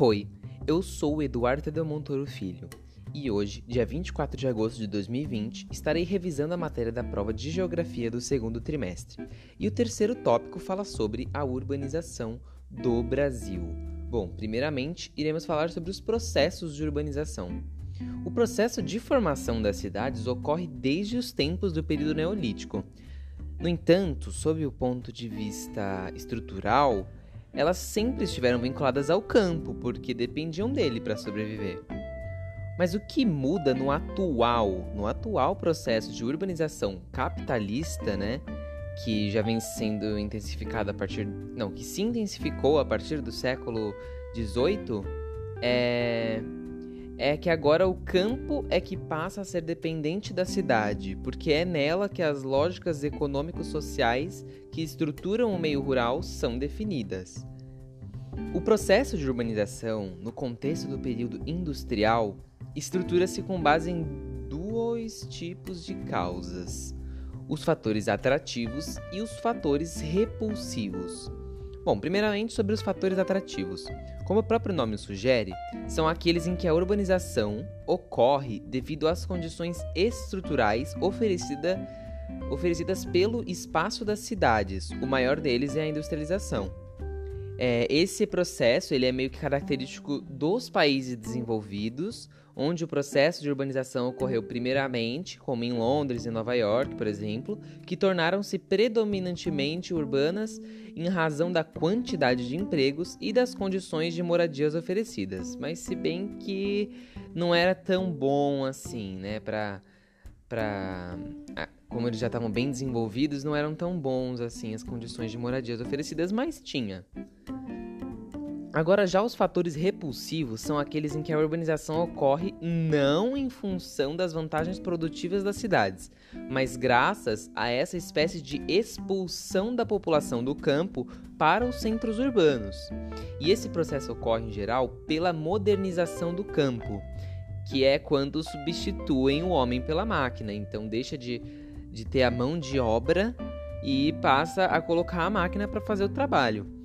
Oi, eu sou o Eduardo Tadeu Montoro Filho e hoje, dia 24 de agosto de 2020, estarei revisando a matéria da prova de Geografia do segundo trimestre. E o terceiro tópico fala sobre a urbanização do Brasil. Bom, primeiramente, iremos falar sobre os processos de urbanização. O processo de formação das cidades ocorre desde os tempos do período neolítico. No entanto, sob o ponto de vista estrutural, elas sempre estiveram vinculadas ao campo, porque dependiam dele para sobreviver. Mas o que muda no atual, no atual processo de urbanização capitalista, né, que já vem sendo intensificado a partir, não, que se intensificou a partir do século XVIII, é é que agora o campo é que passa a ser dependente da cidade, porque é nela que as lógicas econômico-sociais que estruturam o meio rural são definidas. O processo de urbanização, no contexto do período industrial, estrutura-se com base em dois tipos de causas: os fatores atrativos e os fatores repulsivos. Bom, primeiramente sobre os fatores atrativos. Como o próprio nome sugere, são aqueles em que a urbanização ocorre devido às condições estruturais oferecida, oferecidas pelo espaço das cidades. O maior deles é a industrialização. É, esse processo ele é meio que característico dos países desenvolvidos, onde o processo de urbanização ocorreu primeiramente, como em Londres e Nova York, por exemplo, que tornaram-se predominantemente urbanas em razão da quantidade de empregos e das condições de moradias oferecidas. Mas se bem que não era tão bom assim, né, para para como eles já estavam bem desenvolvidos, não eram tão bons assim as condições de moradias oferecidas, mas tinha. Agora, já os fatores repulsivos são aqueles em que a urbanização ocorre não em função das vantagens produtivas das cidades, mas graças a essa espécie de expulsão da população do campo para os centros urbanos. E esse processo ocorre, em geral, pela modernização do campo, que é quando substituem o homem pela máquina. Então, deixa de, de ter a mão de obra e passa a colocar a máquina para fazer o trabalho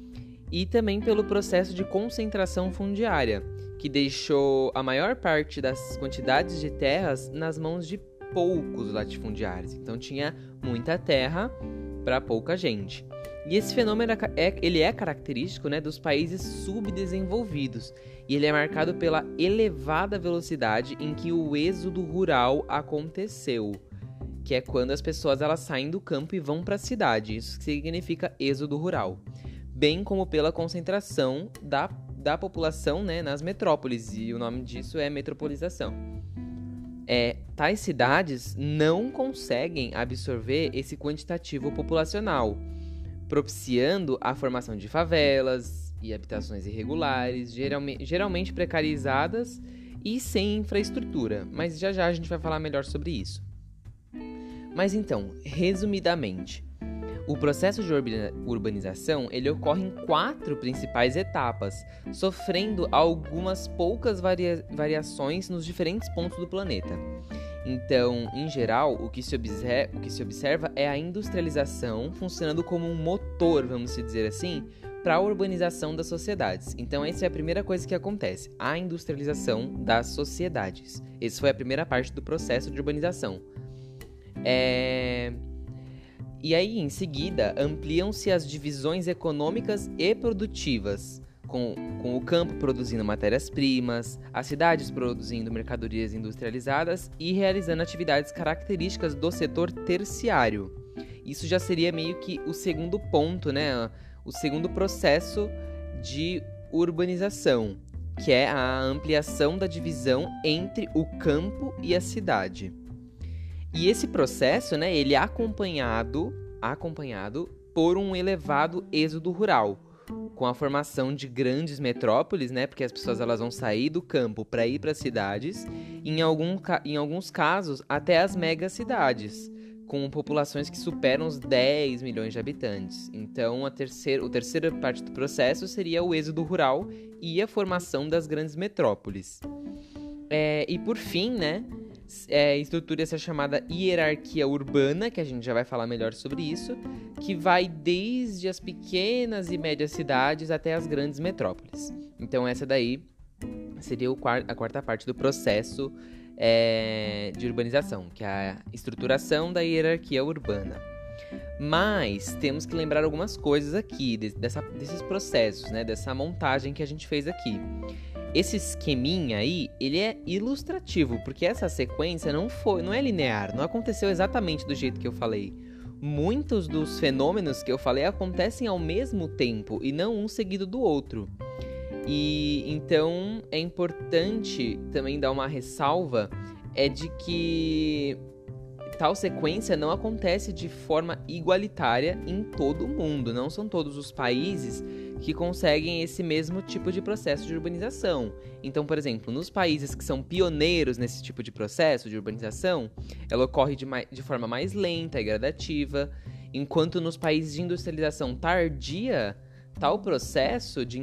e também pelo processo de concentração fundiária, que deixou a maior parte das quantidades de terras nas mãos de poucos latifundiários. Então tinha muita terra para pouca gente. E esse fenômeno é, ele é característico né, dos países subdesenvolvidos e ele é marcado pela elevada velocidade em que o êxodo rural aconteceu, que é quando as pessoas elas saem do campo e vão para a cidade. Isso significa êxodo rural bem como pela concentração da, da população né, nas metrópoles, e o nome disso é metropolização. É, tais cidades não conseguem absorver esse quantitativo populacional, propiciando a formação de favelas e habitações irregulares, geralmente, geralmente precarizadas e sem infraestrutura, mas já já a gente vai falar melhor sobre isso. Mas então, resumidamente, o processo de urbanização ele ocorre em quatro principais etapas, sofrendo algumas poucas varia variações nos diferentes pontos do planeta. Então, em geral, o que, se o que se observa é a industrialização funcionando como um motor, vamos dizer assim, para a urbanização das sociedades. Então, essa é a primeira coisa que acontece: a industrialização das sociedades. Essa foi a primeira parte do processo de urbanização. É e aí, em seguida, ampliam-se as divisões econômicas e produtivas, com, com o campo produzindo matérias-primas, as cidades produzindo mercadorias industrializadas e realizando atividades características do setor terciário. Isso já seria meio que o segundo ponto, né? O segundo processo de urbanização, que é a ampliação da divisão entre o campo e a cidade. E esse processo, né, ele é acompanhado, acompanhado por um elevado êxodo rural, com a formação de grandes metrópoles, né, porque as pessoas elas vão sair do campo para ir para as cidades, em, algum, em alguns casos até as megacidades, com populações que superam os 10 milhões de habitantes. Então, a terceira, a terceira parte do processo seria o êxodo rural e a formação das grandes metrópoles. É, e por fim, né, é, estrutura essa chamada hierarquia urbana, que a gente já vai falar melhor sobre isso, que vai desde as pequenas e médias cidades até as grandes metrópoles. Então, essa daí seria a quarta parte do processo é, de urbanização, que é a estruturação da hierarquia urbana. Mas temos que lembrar algumas coisas aqui dessa, desses processos, né, dessa montagem que a gente fez aqui. Esse esqueminha aí, ele é ilustrativo, porque essa sequência não foi, não é linear, não aconteceu exatamente do jeito que eu falei. Muitos dos fenômenos que eu falei acontecem ao mesmo tempo e não um seguido do outro. E então é importante também dar uma ressalva é de que tal sequência não acontece de forma igualitária em todo o mundo. Não são todos os países que conseguem esse mesmo tipo de processo de urbanização. Então, por exemplo, nos países que são pioneiros nesse tipo de processo de urbanização, ela ocorre de, de forma mais lenta e gradativa, enquanto nos países de industrialização tardia, Tal processo de,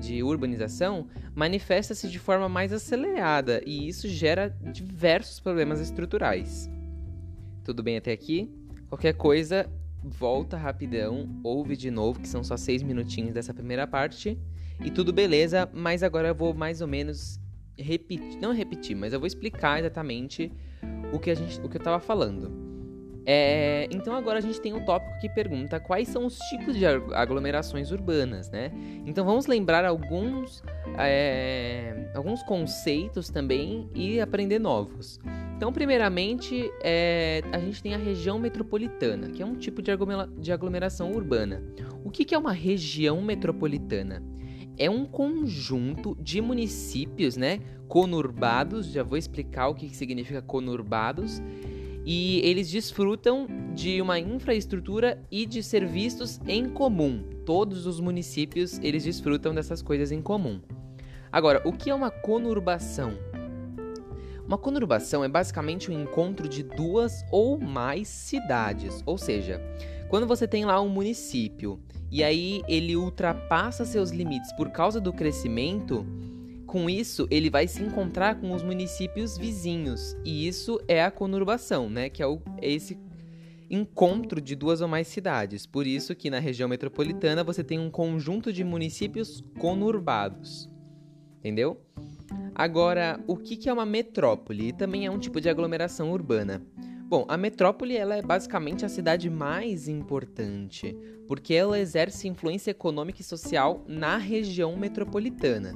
de urbanização manifesta-se de forma mais acelerada e isso gera diversos problemas estruturais. Tudo bem até aqui? Qualquer coisa, volta rapidão, ouve de novo, que são só seis minutinhos dessa primeira parte. E tudo beleza, mas agora eu vou mais ou menos repetir, não repetir, mas eu vou explicar exatamente o que a gente, o que eu estava falando. É, então agora a gente tem um tópico que pergunta quais são os tipos de aglomerações urbanas, né? Então vamos lembrar alguns, é, alguns conceitos também e aprender novos. Então, primeiramente, é, a gente tem a região metropolitana, que é um tipo de, aglomera de aglomeração urbana. O que, que é uma região metropolitana? É um conjunto de municípios, né, conurbados. Já vou explicar o que, que significa conurbados e eles desfrutam de uma infraestrutura e de serviços em comum. Todos os municípios eles desfrutam dessas coisas em comum. Agora, o que é uma conurbação? Uma conurbação é basicamente o um encontro de duas ou mais cidades, ou seja, quando você tem lá um município e aí ele ultrapassa seus limites por causa do crescimento, com isso, ele vai se encontrar com os municípios vizinhos, e isso é a conurbação, né? Que é, o, é esse encontro de duas ou mais cidades. Por isso que na região metropolitana você tem um conjunto de municípios conurbados. Entendeu? Agora, o que é uma metrópole? Também é um tipo de aglomeração urbana. Bom, a metrópole ela é basicamente a cidade mais importante, porque ela exerce influência econômica e social na região metropolitana.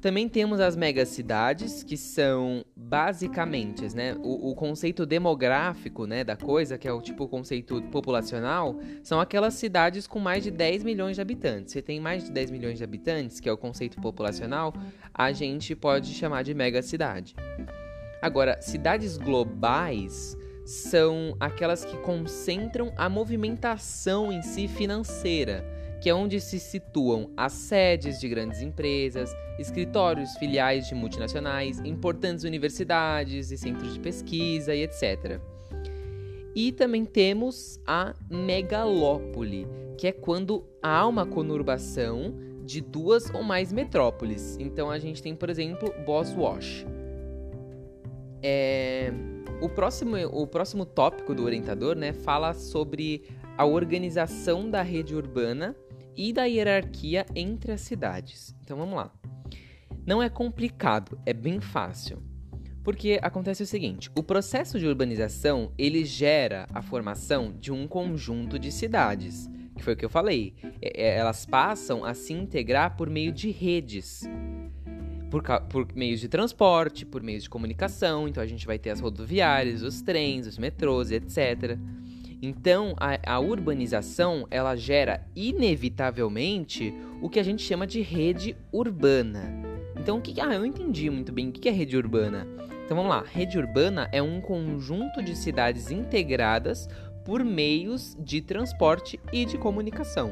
Também temos as megacidades, que são basicamente, né, o, o, conceito demográfico, né, da coisa, que é o tipo conceito populacional, são aquelas cidades com mais de 10 milhões de habitantes. Se tem mais de 10 milhões de habitantes, que é o conceito populacional, a gente pode chamar de megacidade. Agora, cidades globais são aquelas que concentram a movimentação em si financeira que é onde se situam as sedes de grandes empresas, escritórios filiais de multinacionais, importantes universidades e centros de pesquisa e etc. E também temos a megalópole, que é quando há uma conurbação de duas ou mais metrópoles. Então a gente tem, por exemplo, Boswash. É... O, próximo, o próximo tópico do orientador né, fala sobre a organização da rede urbana e da hierarquia entre as cidades. Então vamos lá. Não é complicado, é bem fácil. Porque acontece o seguinte, o processo de urbanização, ele gera a formação de um conjunto de cidades, que foi o que eu falei. É, é, elas passam a se integrar por meio de redes. Por, por meios de transporte, por meios de comunicação, então a gente vai ter as rodoviárias, os trens, os metrôs, etc. Então, a, a, urbanização ela gera inevitavelmente o que a gente chama de rede urbana. Então, o que ah, eu entendi muito bem o que é rede urbana. Então, vamos lá. Rede urbana é um conjunto de cidades integradas por meios de transporte e de comunicação.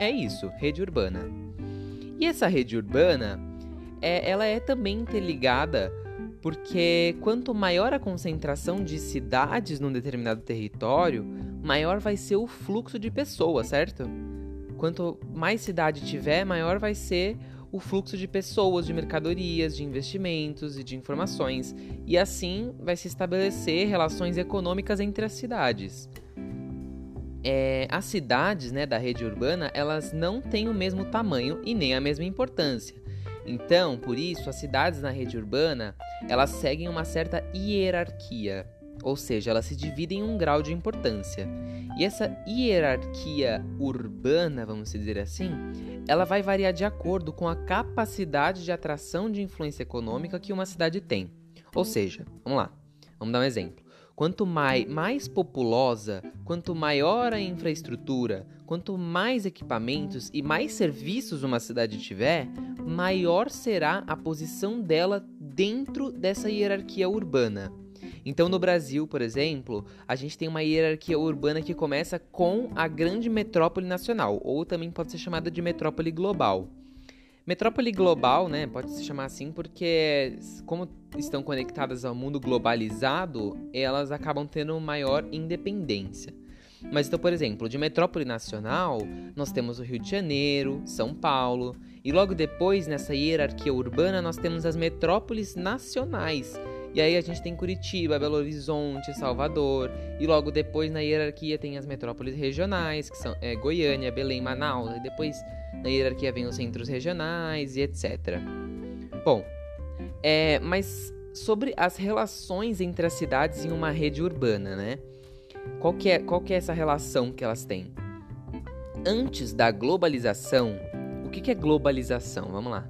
É isso, rede urbana. E essa rede urbana, é, ela é também interligada porque quanto maior a concentração de cidades num determinado território, maior vai ser o fluxo de pessoas, certo? Quanto mais cidade tiver, maior vai ser o fluxo de pessoas, de mercadorias, de investimentos e de informações, e assim vai se estabelecer relações econômicas entre as cidades. É, as cidades né, da rede urbana elas não têm o mesmo tamanho e nem a mesma importância. Então, por isso, as cidades na rede urbana elas seguem uma certa hierarquia, ou seja, elas se dividem em um grau de importância. E essa hierarquia urbana, vamos dizer assim, ela vai variar de acordo com a capacidade de atração de influência econômica que uma cidade tem. Ou seja, vamos lá, vamos dar um exemplo. Quanto mais, mais populosa, quanto maior a infraestrutura, quanto mais equipamentos e mais serviços uma cidade tiver, maior será a posição dela dentro dessa hierarquia urbana. Então, no Brasil, por exemplo, a gente tem uma hierarquia urbana que começa com a grande metrópole nacional, ou também pode ser chamada de metrópole global. Metrópole global, né, pode se chamar assim porque, como estão conectadas ao mundo globalizado, elas acabam tendo maior independência. Mas então, por exemplo, de metrópole nacional, nós temos o Rio de Janeiro, São Paulo, e logo depois, nessa hierarquia urbana, nós temos as metrópoles nacionais, e aí a gente tem Curitiba, Belo Horizonte, Salvador. E logo depois na hierarquia tem as metrópoles regionais, que são é, Goiânia, Belém, Manaus. E depois na hierarquia vem os centros regionais e etc. Bom, é, mas sobre as relações entre as cidades em uma rede urbana, né? Qual que é, qual que é essa relação que elas têm? Antes da globalização, o que, que é globalização? Vamos lá.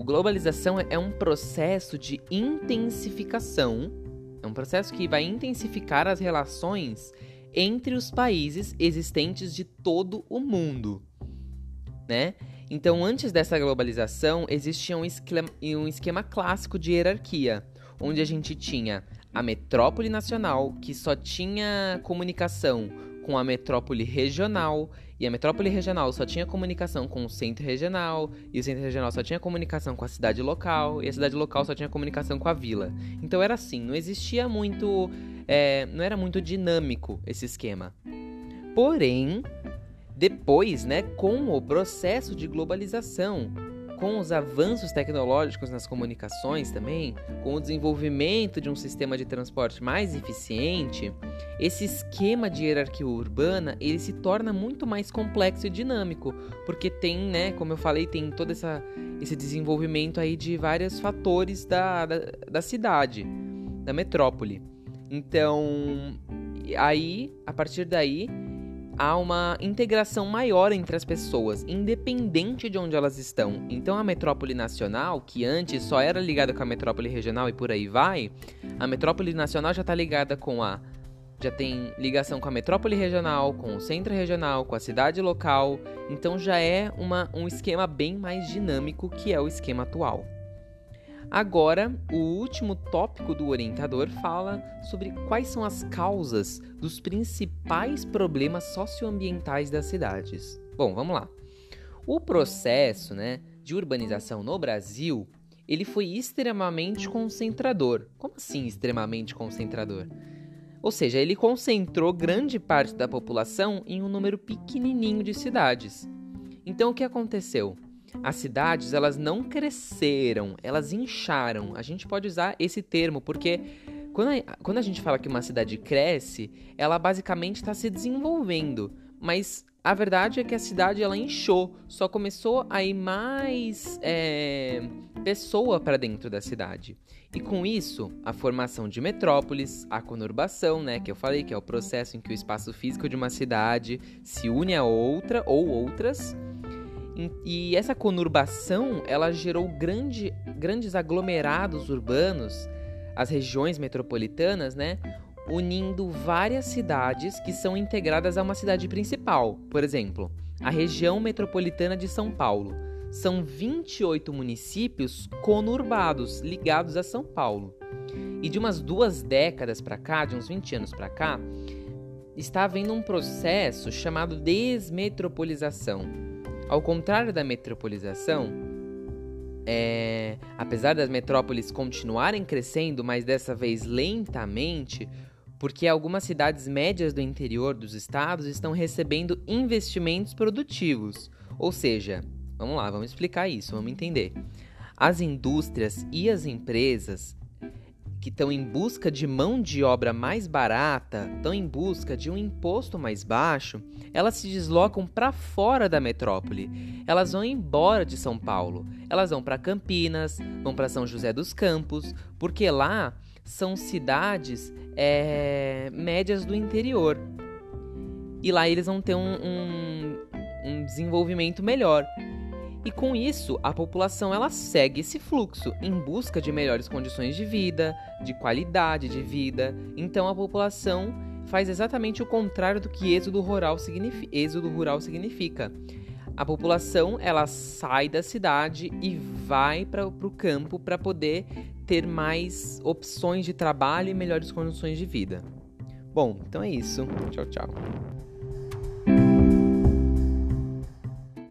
O globalização é um processo de intensificação, é um processo que vai intensificar as relações entre os países existentes de todo o mundo, né? Então, antes dessa globalização, existia um esquema, um esquema clássico de hierarquia, onde a gente tinha a metrópole nacional, que só tinha comunicação com a metrópole regional, e a metrópole regional só tinha comunicação com o centro regional, e o centro regional só tinha comunicação com a cidade local, e a cidade local só tinha comunicação com a vila. Então era assim, não existia muito. É, não era muito dinâmico esse esquema. Porém, depois, né, com o processo de globalização, com os avanços tecnológicos nas comunicações também, com o desenvolvimento de um sistema de transporte mais eficiente, esse esquema de hierarquia urbana ele se torna muito mais complexo e dinâmico, porque tem, né, como eu falei, tem todo essa, esse desenvolvimento aí de vários fatores da, da, da cidade, da metrópole. Então, aí, a partir daí, há uma integração maior entre as pessoas, independente de onde elas estão. Então a metrópole nacional, que antes só era ligada com a metrópole regional e por aí vai, a metrópole nacional já está ligada com a já tem ligação com a metrópole regional, com o centro regional, com a cidade local, então já é uma, um esquema bem mais dinâmico que é o esquema atual. Agora, o último tópico do orientador fala sobre quais são as causas dos principais problemas socioambientais das cidades. Bom, vamos lá. O processo, né, de urbanização no Brasil, ele foi extremamente concentrador. Como assim extremamente concentrador? Ou seja, ele concentrou grande parte da população em um número pequenininho de cidades. Então o que aconteceu? As cidades, elas não cresceram, elas incharam. A gente pode usar esse termo porque quando a, quando a gente fala que uma cidade cresce, ela basicamente está se desenvolvendo. Mas a verdade é que a cidade ela inchou, só começou a ir mais é, pessoa para dentro da cidade. E com isso, a formação de metrópoles, a conurbação, né, que eu falei que é o processo em que o espaço físico de uma cidade se une a outra ou outras e essa conurbação, ela gerou grande, grandes aglomerados urbanos, as regiões metropolitanas, né? Unindo várias cidades que são integradas a uma cidade principal. Por exemplo, a região metropolitana de São Paulo. São 28 municípios conurbados, ligados a São Paulo. E de umas duas décadas para cá, de uns 20 anos para cá, está havendo um processo chamado desmetropolização ao contrário da metropolização, é, apesar das metrópoles continuarem crescendo, mas dessa vez lentamente, porque algumas cidades médias do interior dos estados estão recebendo investimentos produtivos, ou seja, Vamos lá, vamos explicar isso, vamos entender. As indústrias e as empresas que estão em busca de mão de obra mais barata, estão em busca de um imposto mais baixo, elas se deslocam para fora da metrópole. Elas vão embora de São Paulo. Elas vão para Campinas, vão para São José dos Campos, porque lá são cidades é, médias do interior. E lá eles vão ter um, um, um desenvolvimento melhor. E com isso, a população ela segue esse fluxo em busca de melhores condições de vida, de qualidade de vida. Então a população faz exatamente o contrário do que êxodo rural, significa. Êxodo rural significa. A população ela sai da cidade e vai para o campo para poder ter mais opções de trabalho e melhores condições de vida. Bom, então é isso. Tchau, tchau.